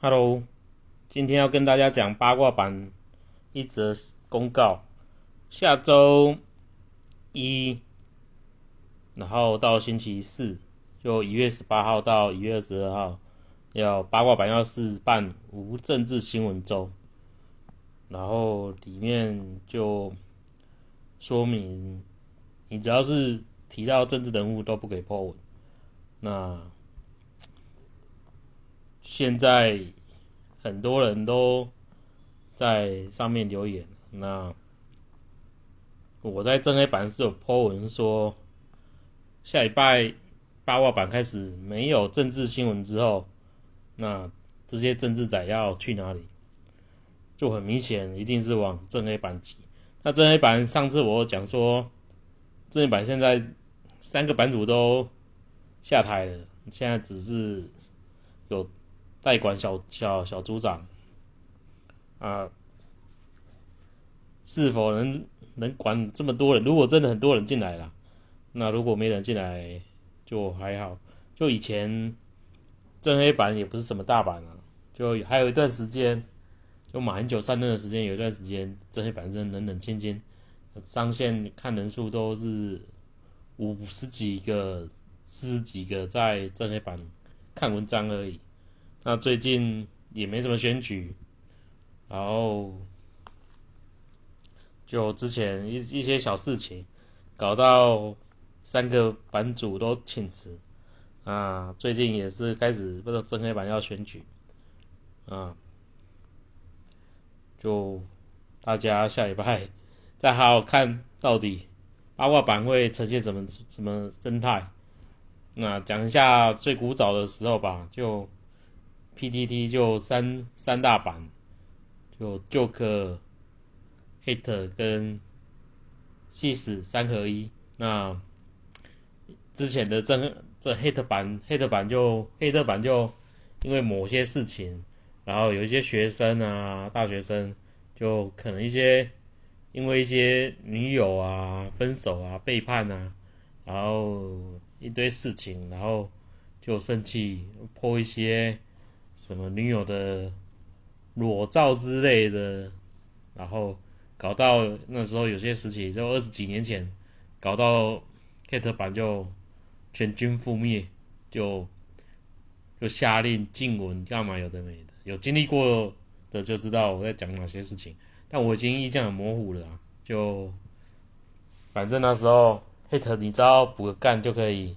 Hello，今天要跟大家讲八卦版一则公告，下周一，然后到星期四，就一月十八号到一月二十二号，要八卦版要是办无政治新闻周，然后里面就说明，你只要是提到政治人物都不给破文，那。现在很多人都在上面留言，那我在正黑版是有 po 文说，下礼拜八卦版开始没有政治新闻之后，那这些政治仔要去哪里？就很明显，一定是往正黑版挤。那正黑版上次我讲说，正黑版现在三个版主都下台了，现在只是有。代管小小小组长啊，是否能能管这么多人？如果真的很多人进来了，那如果没人进来就还好。就以前正黑板也不是什么大板啊，就还有一段时间，就马英九上任的时间，有一段时间正黑板真冷冷清清，上线看人数都是五十几个、十几个在正黑板看文章而已。那最近也没什么选举，然后就之前一一些小事情，搞到三个版主都请辞，啊，最近也是开始不知道真黑板要选举，啊，就大家下礼拜再好好看到底八卦版会呈现什么什么生态，那讲一下最古早的时候吧，就。P.T.T 就三三大版，就 Joke、Hate 跟细史三合一。那之前的这这 Hate 版，Hate 版就 Hate 版就因为某些事情，然后有一些学生啊，大学生就可能一些因为一些女友啊分手啊背叛啊，然后一堆事情，然后就生气泼一些。什么女友的裸照之类的，然后搞到那时候有些时期，就二十几年前，搞到 Hate 版就全军覆灭，就就下令禁文干嘛有的没的，有经历过的就知道我在讲哪些事情，但我已经印象很模糊了啊，就反正那时候 Hate 你知道补个干就可以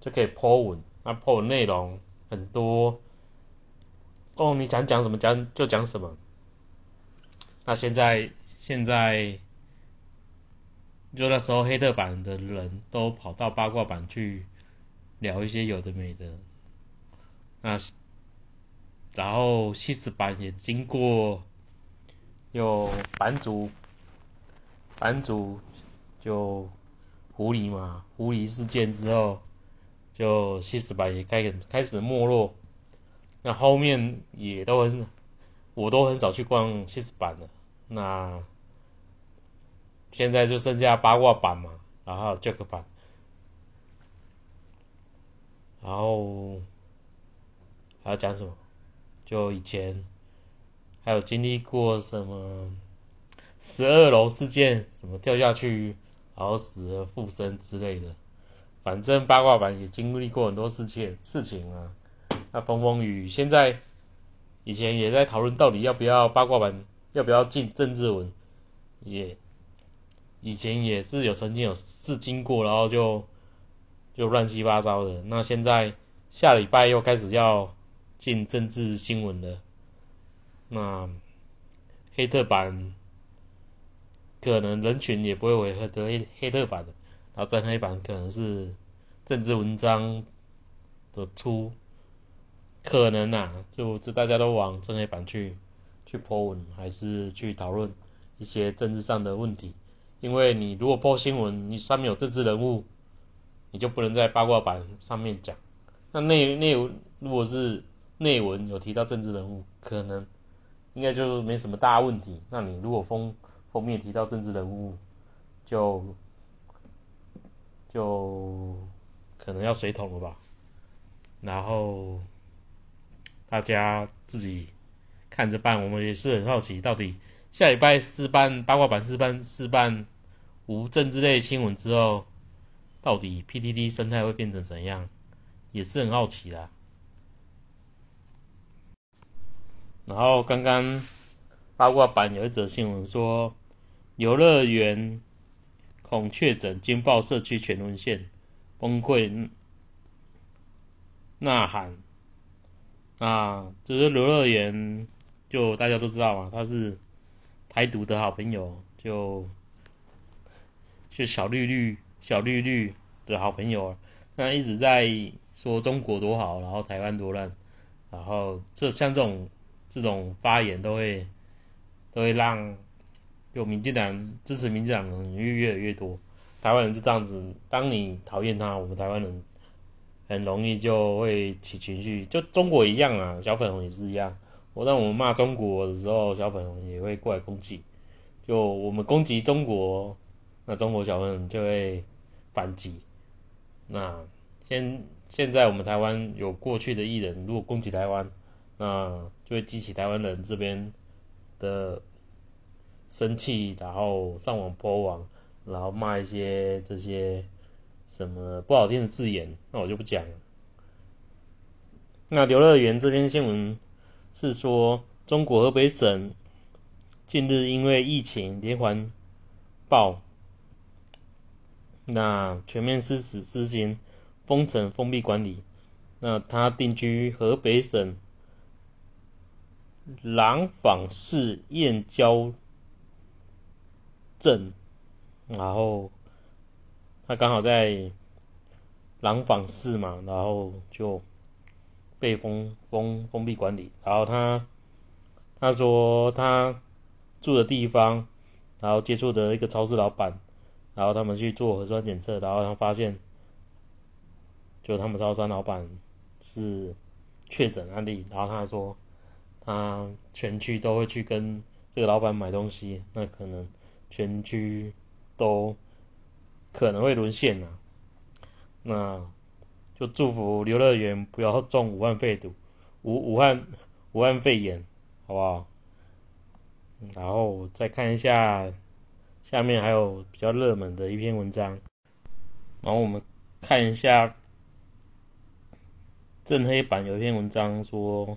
就可以 po 文，那 po 文内容很多。哦，你想讲什么讲就讲什么。那现在现在，就那时候黑特版的人都跑到八卦版去聊一些有的没的。那然后西子版也经过有版主版主就狐狸嘛，狐狸事件之后，就西子版也开始开始没落。那后面也都很，我都很少去逛七十版了。那现在就剩下八卦版嘛，然后 Jack 版，然后还要讲什么？就以前还有经历过什么十二楼事件，什么掉下去然后死了复生之类的。反正八卦版也经历过很多事情事情啊。那风风雨雨现在以前也在讨论到底要不要八卦版，要不要进政治文，也以前也是有曾经有试经过，然后就就乱七八糟的。那现在下礼拜又开始要进政治新闻了，那黑特版可能人群也不会违和的黑黑特版的，然后真黑版可能是政治文章的出。可能呐，就这大家都往正黑板去去泼文，还是去讨论一些政治上的问题。因为你如果播新闻，你上面有政治人物，你就不能在八卦版上面讲。那内内如果是内文有提到政治人物，可能应该就没什么大问题。那你如果封封面提到政治人物，就就可能要水桶了吧。然后。大家自己看着办。我们也是很好奇，到底下礼拜四办八卦版四办四办无政治类新闻之后，到底 PTT 生态会变成怎样，也是很好奇的。然后刚刚八卦版有一则新闻说，游乐园恐确诊，惊爆社区全沦陷，崩溃呐喊。啊，这个游乐园就大家都知道嘛，他是台独的好朋友，就就小绿绿小绿绿的好朋友，那一直在说中国多好，然后台湾多烂，然后这像这种。这种发言都会都会让有民进党支持民进党的人越越来越多。台湾人就这样子，当你讨厌他，我们台湾人很容易就会起情绪，就中国一样啊，小粉红也是一样。我当我们骂中国的时候，小粉红也会过来攻击。就我们攻击中国，那中国小粉红就会反击。那现现在我们台湾有过去的艺人，如果攻击台湾。那就会激起台湾人这边的生气，然后上网泼网，然后骂一些这些什么不好听的字眼，那我就不讲了。那游乐园这篇新闻是说，中国河北省近日因为疫情连环爆，那全面实施实行封城封闭管理，那他定居河北省。廊坊市燕郊镇，然后他刚好在廊坊市嘛，然后就被封封封闭管理。然后他他说他住的地方，然后接触的一个超市老板，然后他们去做核酸检测，然后他发现，就他们超市老板是确诊案例，然后他说。他全区都会去跟这个老板买东西，那可能全区都可能会沦陷啊。那就祝福游乐园不要中武汉肺毒，武武汉武汉肺炎，好不好？然后再看一下下面还有比较热门的一篇文章，然后我们看一下正黑板有一篇文章说。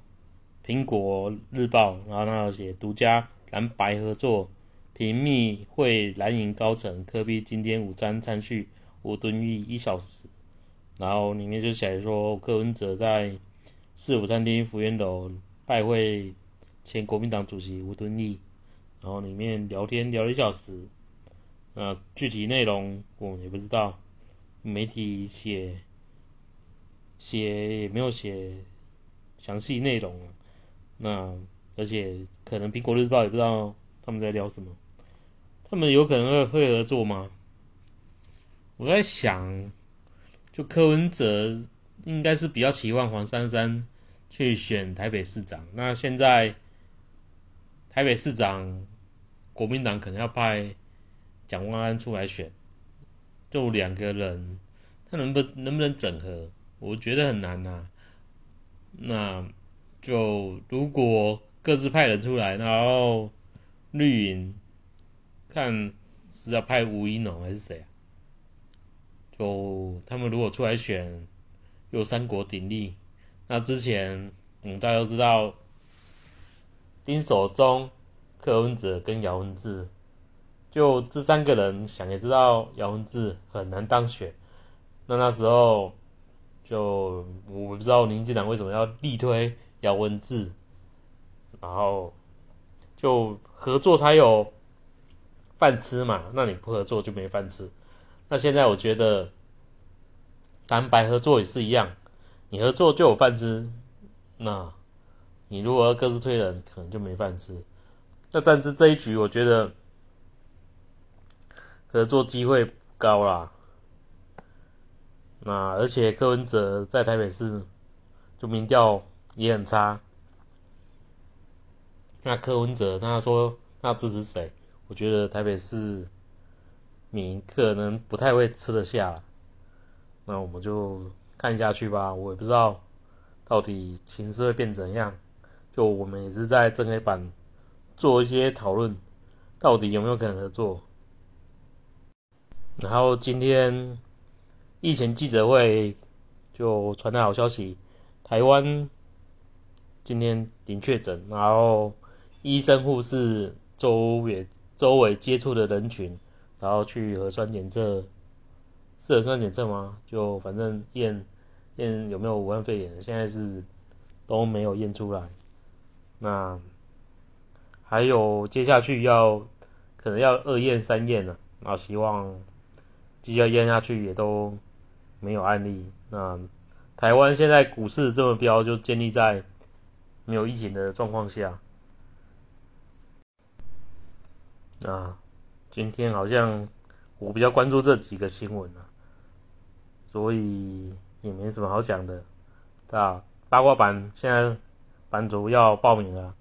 苹果日报，然后那有写独家蓝白合作，平密会蓝营高层，科比今天午餐餐叙吴敦义一小时，然后里面就写说柯文哲在四五餐厅福源楼拜会前国民党主席吴敦义，然后里面聊天聊了一小时，呃，具体内容我也不知道，媒体写写也没有写详细内容。那而且可能苹果日报也不知道他们在聊什么，他们有可能会会合作吗？我在想，就柯文哲应该是比较期望黄珊珊去选台北市长。那现在台北市长国民党可能要派蒋万安出来选，就两个人，他能不能不能整合？我觉得很难呐。那。就如果各自派人出来，然后绿营看是要派吴一农还是谁啊？就他们如果出来选，有三国鼎立，那之前嗯大家都知道，丁守中、柯文哲跟姚文智，就这三个人想也知道姚文智很难当选，那那时候就我不知道民进党为什么要力推。姚文字，然后就合作才有饭吃嘛。那你不合作就没饭吃。那现在我觉得蓝白合作也是一样，你合作就有饭吃。那你如果要各自推人，可能就没饭吃。那但是这一局我觉得合作机会高啦。那而且柯文哲在台北市就民调。也很差。那柯文哲他说他支持谁？我觉得台北市民可能不太会吃得下。那我们就看下去吧。我也不知道到底情势会变怎样？就我们也是在正黑板做一些讨论，到底有没有可能合作？然后今天疫情记者会就传来好消息，台湾今天零确诊，然后医生护士周也周围接触的人群，然后去核酸检测。是核酸检测吗？就反正验验有没有武汉肺炎，现在是都没有验出来。那还有接下去要可能要二验三验了，那希望继续验下去也都没有案例。那台湾现在股市这么飙，就建立在没有疫情的状况下。啊，今天好像我比较关注这几个新闻啊。所以也没什么好讲的，啊，八卦版现在版主要报名了，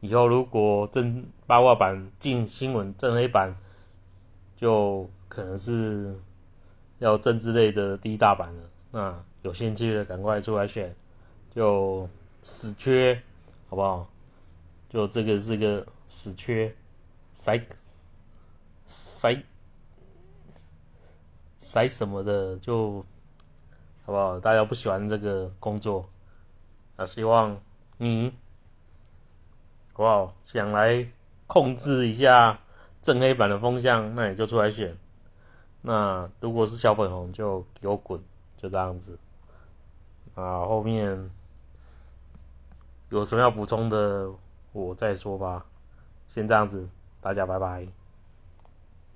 以后如果正八卦版进新闻正黑版，就可能是要政治类的第一大版了。那有兴趣的赶快出来选，就死缺，好不好？就这个是个死缺，塞塞。塞什么的就，好不好？大家不喜欢这个工作，那希望你，好不好？想来控制一下正黑板的风向，那你就出来选。那如果是小粉红，就给我滚，就这样子。啊，后面有什么要补充的，我再说吧。先这样子，大家拜拜。